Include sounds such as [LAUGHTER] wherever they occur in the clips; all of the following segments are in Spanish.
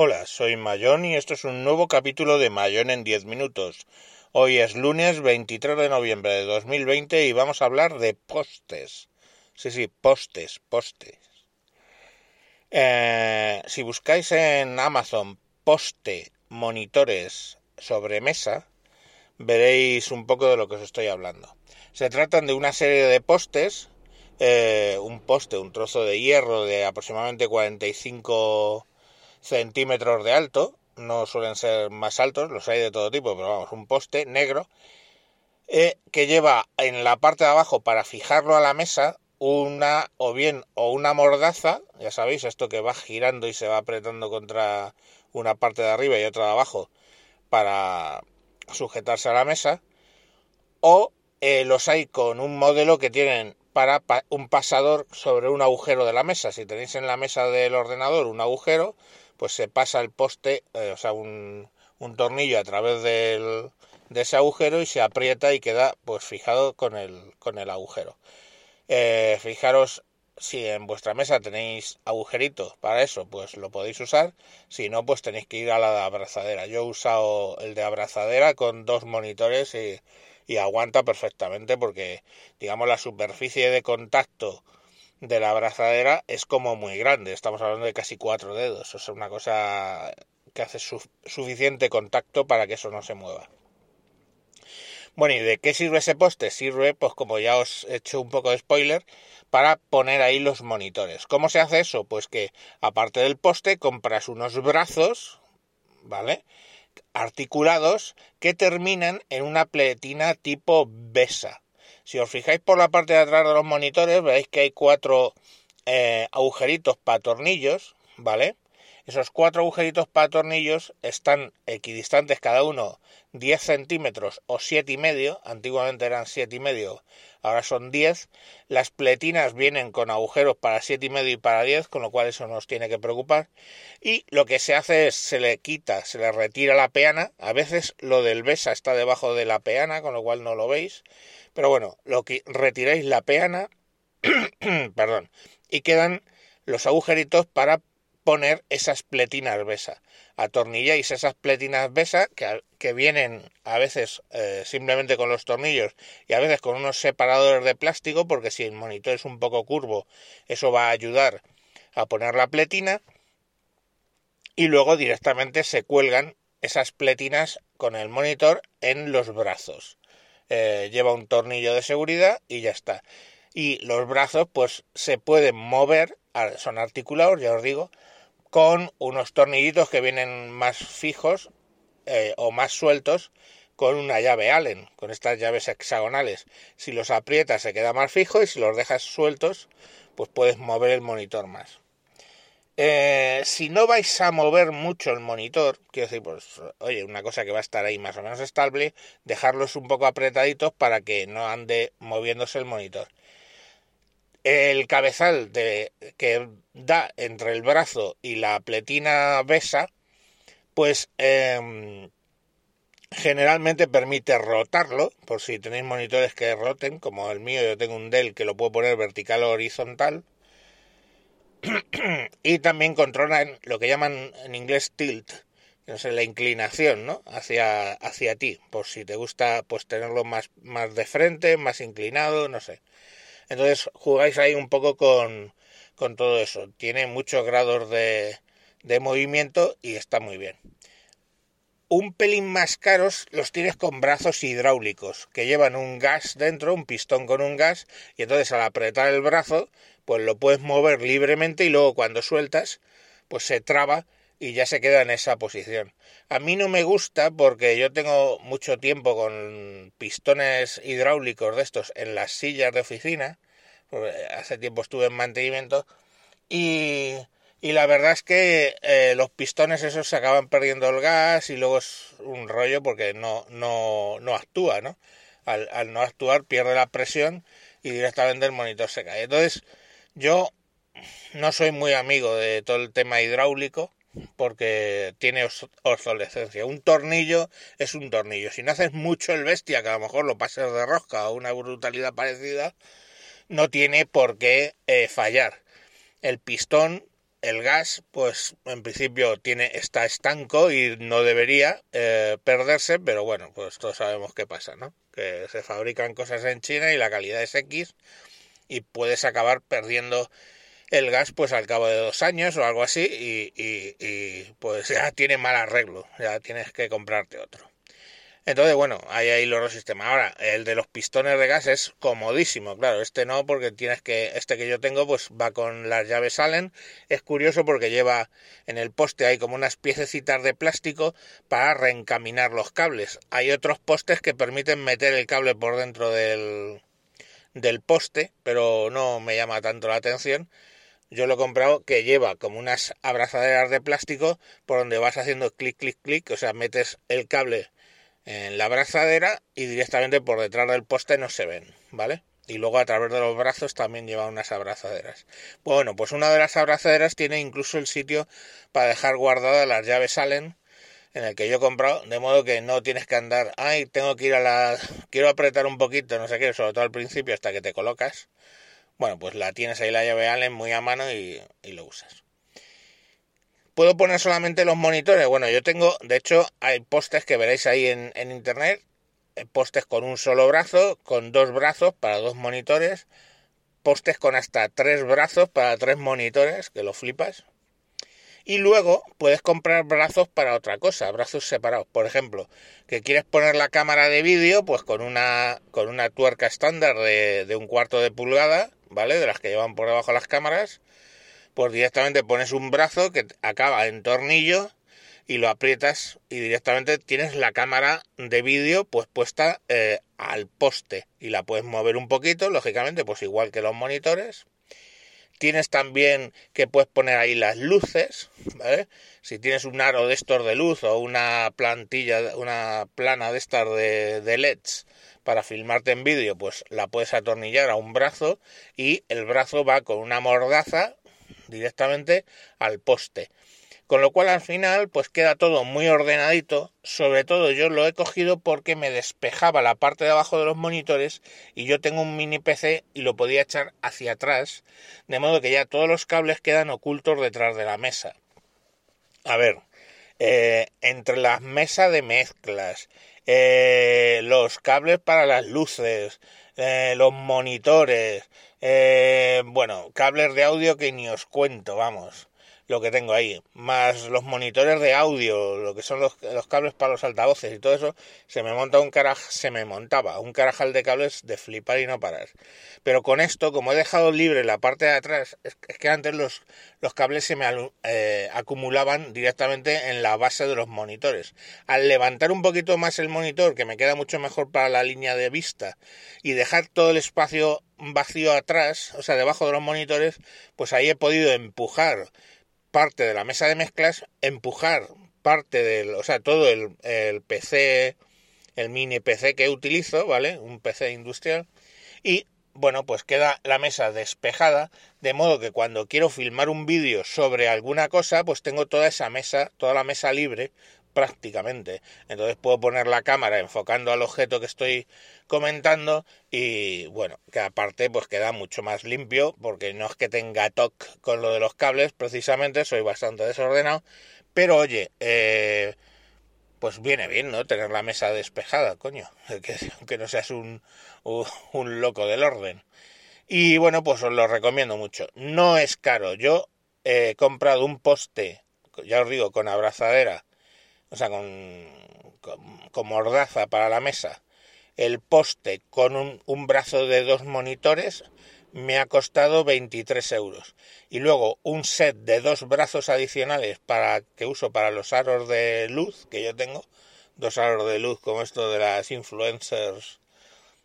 Hola, soy Mayón y esto es un nuevo capítulo de Mayón en 10 minutos. Hoy es lunes 23 de noviembre de 2020 y vamos a hablar de postes. Sí, sí, postes, postes. Eh, si buscáis en Amazon poste monitores sobre mesa, veréis un poco de lo que os estoy hablando. Se tratan de una serie de postes, eh, un poste, un trozo de hierro de aproximadamente 45 centímetros de alto, no suelen ser más altos, los hay de todo tipo, pero vamos, un poste negro, eh, que lleva en la parte de abajo para fijarlo a la mesa una o bien o una mordaza, ya sabéis, esto que va girando y se va apretando contra una parte de arriba y otra de abajo para sujetarse a la mesa, o eh, los hay con un modelo que tienen para un pasador sobre un agujero de la mesa. Si tenéis en la mesa del ordenador un agujero, pues se pasa el poste, eh, o sea, un, un tornillo a través del, de ese agujero y se aprieta y queda pues fijado con el, con el agujero. Eh, fijaros si en vuestra mesa tenéis agujeritos para eso, pues lo podéis usar. Si no, pues tenéis que ir a la de abrazadera. Yo he usado el de abrazadera con dos monitores y, aguanta perfectamente porque, digamos, la superficie de contacto de la abrazadera es como muy grande, estamos hablando de casi cuatro dedos, o sea, una cosa que hace suficiente contacto para que eso no se mueva. Bueno, ¿y de qué sirve ese poste? Sirve, pues como ya os he hecho un poco de spoiler, para poner ahí los monitores. ¿Cómo se hace eso? Pues que aparte del poste compras unos brazos, ¿vale? Articulados que terminan en una pletina tipo BESA. Si os fijáis por la parte de atrás de los monitores, veréis que hay cuatro eh, agujeritos para tornillos, ¿vale? Esos cuatro agujeritos para tornillos están equidistantes cada uno 10 centímetros o siete y medio. Antiguamente eran siete y medio, ahora son 10. Las pletinas vienen con agujeros para siete y medio y para 10, con lo cual eso nos tiene que preocupar. Y lo que se hace es se le quita, se le retira la peana. A veces lo del besa está debajo de la peana, con lo cual no lo veis. Pero bueno, lo que retiráis la peana, [CLEARS THROAT] perdón, y quedan los agujeritos para poner esas pletinas besa. Atornilláis esas pletinas besa que, que vienen a veces eh, simplemente con los tornillos y a veces con unos separadores de plástico, porque si el monitor es un poco curvo, eso va a ayudar a poner la pletina. Y luego directamente se cuelgan esas pletinas con el monitor en los brazos. Eh, lleva un tornillo de seguridad y ya está. Y los brazos pues se pueden mover, son articulados, ya os digo, con unos tornillitos que vienen más fijos eh, o más sueltos con una llave Allen, con estas llaves hexagonales. Si los aprietas se queda más fijo y si los dejas sueltos, pues puedes mover el monitor más. Eh, si no vais a mover mucho el monitor, quiero decir, pues, oye, una cosa que va a estar ahí más o menos estable, dejarlos un poco apretaditos para que no ande moviéndose el monitor. El cabezal de, que da entre el brazo y la pletina besa, pues em, generalmente permite rotarlo, por si tenéis monitores que roten, como el mío, yo tengo un Dell que lo puedo poner vertical o horizontal, [CLEARS THROAT] y también controlan lo que llaman en inglés tilt, no sé, la inclinación, ¿no? Hacia, hacia ti, por si te gusta pues tenerlo más, más de frente, más inclinado, no sé. Entonces jugáis ahí un poco con, con todo eso. Tiene muchos grados de, de movimiento y está muy bien. Un pelín más caros los tienes con brazos hidráulicos, que llevan un gas dentro, un pistón con un gas, y entonces al apretar el brazo pues lo puedes mover libremente y luego cuando sueltas, pues se traba y ya se queda en esa posición. A mí no me gusta porque yo tengo mucho tiempo con pistones hidráulicos de estos en las sillas de oficina, hace tiempo estuve en mantenimiento y, y la verdad es que eh, los pistones esos se acaban perdiendo el gas y luego es un rollo porque no, no, no actúa, ¿no? Al, al no actuar pierde la presión y directamente el monitor se cae. Entonces, yo no soy muy amigo de todo el tema hidráulico porque tiene obsolescencia. Un tornillo es un tornillo. Si no haces mucho el bestia, que a lo mejor lo pases de rosca o una brutalidad parecida, no tiene por qué eh, fallar. El pistón el gas, pues en principio tiene, está estanco y no debería eh, perderse, pero bueno, pues todos sabemos qué pasa, ¿no? Que se fabrican cosas en China y la calidad es X y puedes acabar perdiendo el gas pues al cabo de dos años o algo así y, y pues ya tiene mal arreglo, ya tienes que comprarte otro. Entonces, bueno, hay ahí los dos sistemas. Ahora, el de los pistones de gas es comodísimo, claro, este no, porque tienes que, este que yo tengo, pues va con las llaves Allen. Es curioso porque lleva en el poste hay como unas piececitas de plástico para reencaminar los cables. Hay otros postes que permiten meter el cable por dentro del, del poste, pero no me llama tanto la atención. Yo lo he comprado que lleva como unas abrazaderas de plástico por donde vas haciendo clic, clic, clic, o sea, metes el cable en la abrazadera y directamente por detrás del poste no se ven, ¿vale? Y luego a través de los brazos también lleva unas abrazaderas. Bueno, pues una de las abrazaderas tiene incluso el sitio para dejar guardadas las llaves Allen en el que yo he comprado, de modo que no tienes que andar, ay, tengo que ir a la... quiero apretar un poquito, no sé qué, sobre todo al principio hasta que te colocas. Bueno, pues la tienes ahí la llave Allen muy a mano y, lo usas. ¿Puedo poner solamente los monitores? Bueno, yo tengo, de hecho, hay postes que veréis ahí en, internet, eh, postes con un solo brazo, con dos brazos para dos monitores, postes con hasta tres brazos para tres monitores, que lo flipas. Y luego puedes comprar brazos para otra cosa, brazos separados. Por ejemplo, que quieres poner la cámara de vídeo, pues con una, con una tuerca estándar de un cuarto de pulgada, ¿vale? De las que llevan por debajo las cámaras pues directamente pones un brazo que acaba en tornillo y lo aprietas y directamente tienes la cámara de vídeo pues puesta eh, al poste y la puedes mover un poquito, lógicamente, pues igual que los monitores. Tienes también que puedes poner ahí las luces, ¿vale? Si tienes un aro de estos de luz o una plantilla, una plana de estas de, de LEDs para filmarte en vídeo, pues la puedes atornillar a un brazo y el brazo va con una mordaza directamente al poste. Con lo cual al final pues queda todo muy ordenadito, sobre todo yo lo he cogido porque me despejaba la parte de abajo de los monitores y yo tengo un mini PC y lo podía echar hacia atrás, de modo que ya todos los cables quedan ocultos detrás de la mesa. A ver, eh, entre las mesas de mezclas, eh, los cables para las luces, eh, los monitores, eh, bueno, cables de audio que ni os cuento, vamos lo que tengo ahí, más los monitores de audio, lo que son los, los cables para los altavoces y todo eso, se me monta un caraj, se me montaba un carajal de cables de flipar y no parar. Pero con esto, como he dejado libre la parte de atrás, es, que antes los, los cables se me eh, acumulaban directamente en la base de los monitores. Al levantar un poquito más el monitor, que me queda mucho mejor para la línea de vista, y dejar todo el espacio vacío atrás, o sea, debajo de los monitores, pues ahí he podido empujar parte de la mesa de mezclas, empujar parte del, o sea, todo el, el PC, el mini PC que utilizo, ¿vale? Un PC industrial. Y bueno, pues queda la mesa despejada, de modo que cuando quiero filmar un vídeo sobre alguna cosa, pues tengo toda esa mesa, toda la mesa libre prácticamente. Entonces puedo poner la cámara enfocando al objeto que estoy comentando y bueno, que aparte pues queda mucho más limpio porque no es que tenga toque con lo de los cables, precisamente soy bastante desordenado, pero oye, eh, pues viene bien, ¿no? Tener la mesa despejada, coño, [LAUGHS] que, aunque no seas un, un loco del orden. Y bueno, pues os lo recomiendo mucho. No es caro. Yo he comprado un poste, ya os digo, con abrazadera o sea, con, con, mordaza para la mesa, el poste con un, un, brazo de dos monitores me ha costado 23 euros. Y luego un set de dos brazos adicionales para que uso para los aros de luz que yo tengo, dos aros de luz como esto de las influencers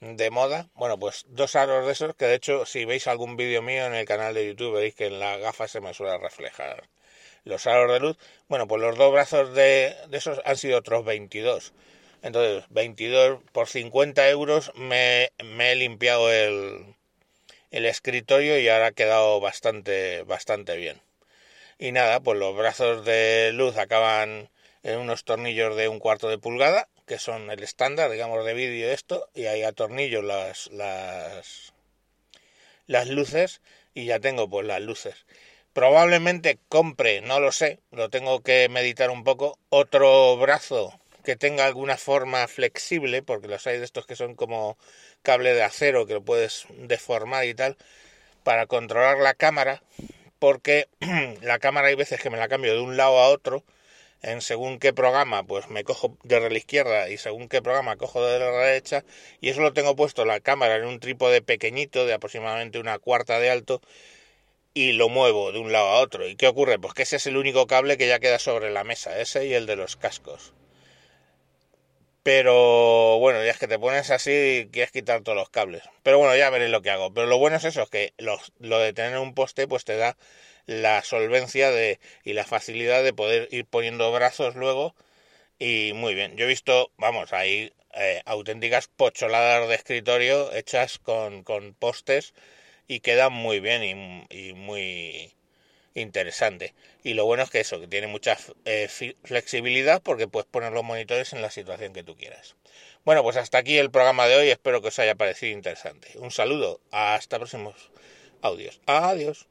de moda. Bueno, pues dos aros de esos que de hecho si veis algún vídeo mío en el canal de YouTube veréis que en la gafa se me suele reflejar los aros de luz, bueno, pues los dos brazos de, esos han sido otros 22. Entonces, 22 por 50 euros me, me he limpiado el, el escritorio y ahora ha quedado bastante, bastante bien. Y nada, pues los brazos de luz acaban en unos tornillos de un cuarto de pulgada, que son el estándar, digamos, de vídeo esto, y ahí atornillo las, las, las luces y ya tengo pues las luces Probablemente compre, no lo sé, lo tengo que meditar un poco, otro brazo que tenga alguna forma flexible, porque los hay de estos que son como cable de acero que lo puedes deformar y tal, para controlar la cámara, porque [CLEARS THROAT] la cámara hay veces que me la cambio de un lado a otro, en según qué programa, pues me cojo de la izquierda y según qué programa cojo de la derecha, y eso lo tengo puesto la cámara en un trípode pequeñito de aproximadamente una cuarta de alto, y lo muevo de un lado a otro. ¿Y qué ocurre? Pues que ese es el único cable que ya queda sobre la mesa, ese y el de los cascos. Pero bueno, ya es que te pones así y quieres quitar todos los cables. Pero bueno, ya veréis lo que hago. Pero lo bueno es eso, es que lo, lo de tener un poste pues te da la solvencia de, y la facilidad de poder ir poniendo brazos luego. Y muy bien, yo he visto, vamos, ahí eh, auténticas pocholadas de escritorio hechas con, con postes y queda muy bien y, muy interesante. Y lo bueno es que eso, que tiene mucha eh, flexibilidad porque puedes poner los monitores en la situación que tú quieras. Bueno, pues hasta aquí el programa de hoy, espero que os haya parecido interesante. Un saludo, hasta próximos audios. Adiós.